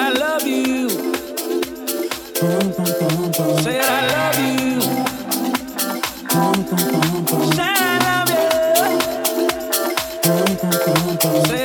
Say I love you. Said I love you. Said I love you.